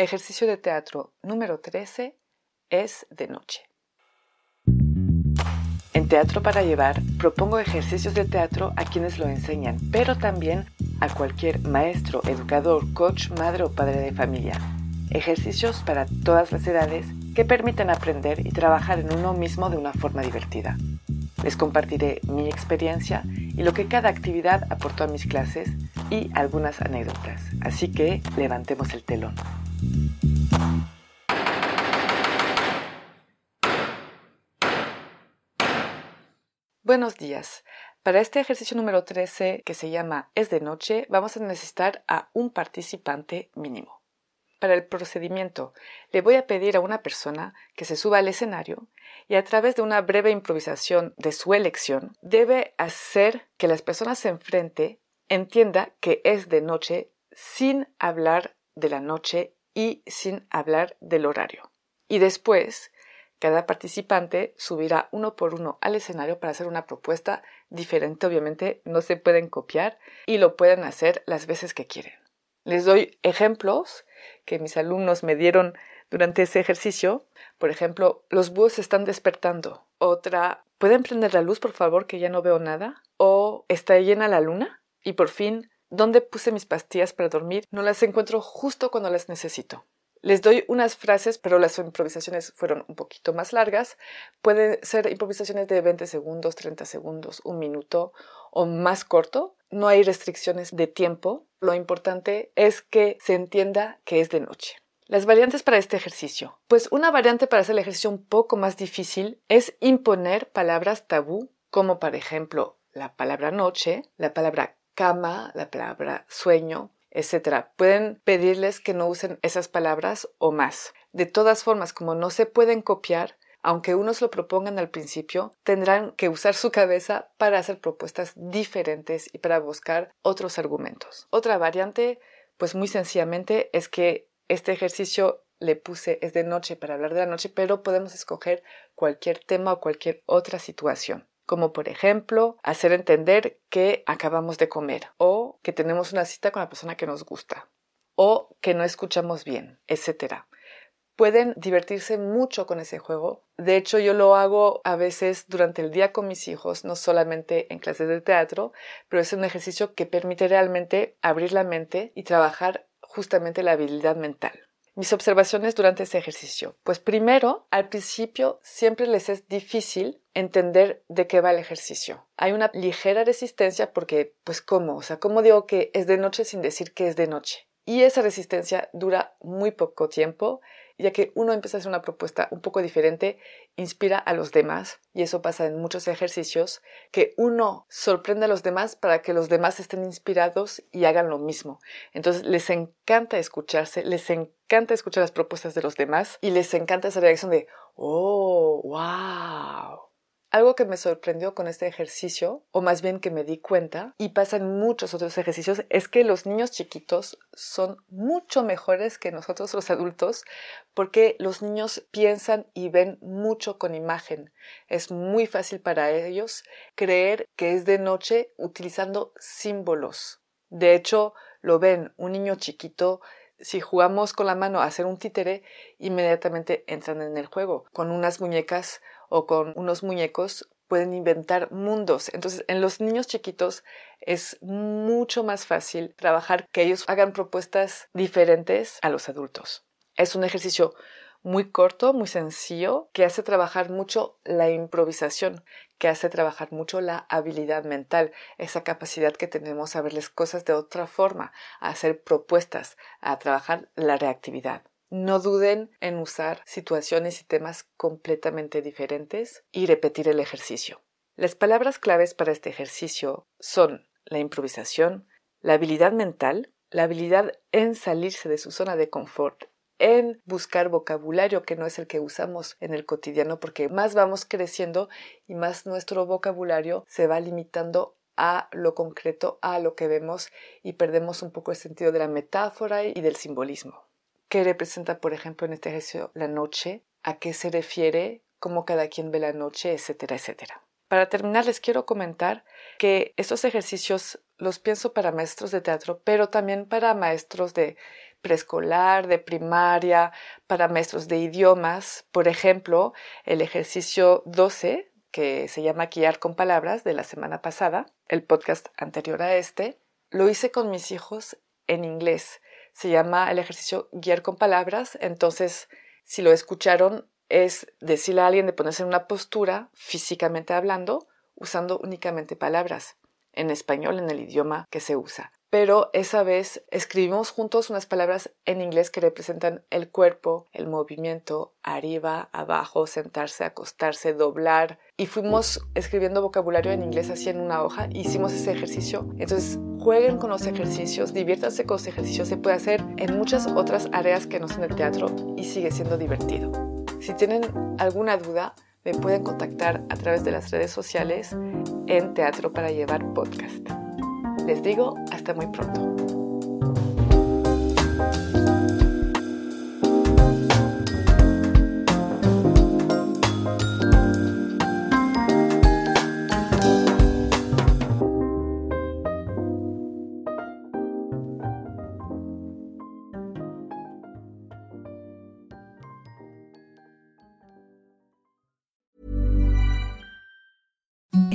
Ejercicio de teatro número 13 es de noche. En Teatro para Llevar propongo ejercicios de teatro a quienes lo enseñan, pero también a cualquier maestro, educador, coach, madre o padre de familia. Ejercicios para todas las edades que permiten aprender y trabajar en uno mismo de una forma divertida. Les compartiré mi experiencia y lo que cada actividad aportó a mis clases y algunas anécdotas. Así que levantemos el telón. Buenos días. Para este ejercicio número 13 que se llama Es de noche, vamos a necesitar a un participante mínimo. Para el procedimiento, le voy a pedir a una persona que se suba al escenario y a través de una breve improvisación de su elección, debe hacer que las personas enfrente entienda que es de noche sin hablar de la noche y sin hablar del horario. Y después, cada participante subirá uno por uno al escenario para hacer una propuesta diferente. Obviamente no se pueden copiar y lo pueden hacer las veces que quieren. Les doy ejemplos que mis alumnos me dieron durante ese ejercicio. Por ejemplo, los búhos están despertando. Otra, ¿pueden prender la luz, por favor, que ya no veo nada? O ¿está llena la luna? Y por fin, ¿dónde puse mis pastillas para dormir? No las encuentro justo cuando las necesito. Les doy unas frases, pero las improvisaciones fueron un poquito más largas. Pueden ser improvisaciones de 20 segundos, 30 segundos, un minuto o más corto. No hay restricciones de tiempo. Lo importante es que se entienda que es de noche. Las variantes para este ejercicio. Pues una variante para hacer el ejercicio un poco más difícil es imponer palabras tabú, como por ejemplo la palabra noche, la palabra cama, la palabra sueño, etcétera. Pueden pedirles que no usen esas palabras o más. De todas formas, como no se pueden copiar, aunque unos lo propongan al principio, tendrán que usar su cabeza para hacer propuestas diferentes y para buscar otros argumentos. Otra variante, pues muy sencillamente, es que este ejercicio le puse es de noche para hablar de la noche, pero podemos escoger cualquier tema o cualquier otra situación como por ejemplo hacer entender que acabamos de comer o que tenemos una cita con la persona que nos gusta o que no escuchamos bien, etc. Pueden divertirse mucho con ese juego. De hecho, yo lo hago a veces durante el día con mis hijos, no solamente en clases de teatro, pero es un ejercicio que permite realmente abrir la mente y trabajar justamente la habilidad mental. Mis observaciones durante ese ejercicio. Pues primero, al principio siempre les es difícil entender de qué va el ejercicio. Hay una ligera resistencia porque, pues, ¿cómo? O sea, ¿cómo digo que es de noche sin decir que es de noche? Y esa resistencia dura muy poco tiempo ya que uno empieza a hacer una propuesta un poco diferente, inspira a los demás, y eso pasa en muchos ejercicios, que uno sorprende a los demás para que los demás estén inspirados y hagan lo mismo. Entonces les encanta escucharse, les encanta escuchar las propuestas de los demás y les encanta esa reacción de, oh, wow. Algo que me sorprendió con este ejercicio, o más bien que me di cuenta, y pasa en muchos otros ejercicios, es que los niños chiquitos son mucho mejores que nosotros los adultos porque los niños piensan y ven mucho con imagen. Es muy fácil para ellos creer que es de noche utilizando símbolos. De hecho, lo ven, un niño chiquito si jugamos con la mano a hacer un títere, inmediatamente entran en el juego. Con unas muñecas o con unos muñecos pueden inventar mundos. Entonces, en los niños chiquitos es mucho más fácil trabajar que ellos hagan propuestas diferentes a los adultos. Es un ejercicio muy corto, muy sencillo, que hace trabajar mucho la improvisación, que hace trabajar mucho la habilidad mental, esa capacidad que tenemos a verles cosas de otra forma, a hacer propuestas, a trabajar la reactividad. No duden en usar situaciones y temas completamente diferentes y repetir el ejercicio. Las palabras claves para este ejercicio son la improvisación, la habilidad mental, la habilidad en salirse de su zona de confort, en buscar vocabulario que no es el que usamos en el cotidiano, porque más vamos creciendo y más nuestro vocabulario se va limitando a lo concreto, a lo que vemos y perdemos un poco el sentido de la metáfora y del simbolismo. ¿Qué representa, por ejemplo, en este ejercicio la noche? ¿A qué se refiere? ¿Cómo cada quien ve la noche? Etcétera, etcétera. Para terminar, les quiero comentar que estos ejercicios los pienso para maestros de teatro, pero también para maestros de preescolar, de primaria, para maestros de idiomas. Por ejemplo, el ejercicio 12, que se llama Guiar con Palabras, de la semana pasada, el podcast anterior a este, lo hice con mis hijos en inglés. Se llama el ejercicio Guiar con Palabras, entonces si lo escucharon es decirle a alguien de ponerse en una postura, físicamente hablando, usando únicamente palabras, en español, en el idioma que se usa. Pero esa vez escribimos juntos unas palabras en inglés que representan el cuerpo, el movimiento, arriba, abajo, sentarse, acostarse, doblar. Y fuimos escribiendo vocabulario en inglés así en una hoja. Hicimos ese ejercicio. Entonces jueguen con los ejercicios, diviértanse con los ejercicios. Se puede hacer en muchas otras áreas que no son el teatro y sigue siendo divertido. Si tienen alguna duda, me pueden contactar a través de las redes sociales en Teatro para Llevar Podcast. Les digo hasta muy pronto.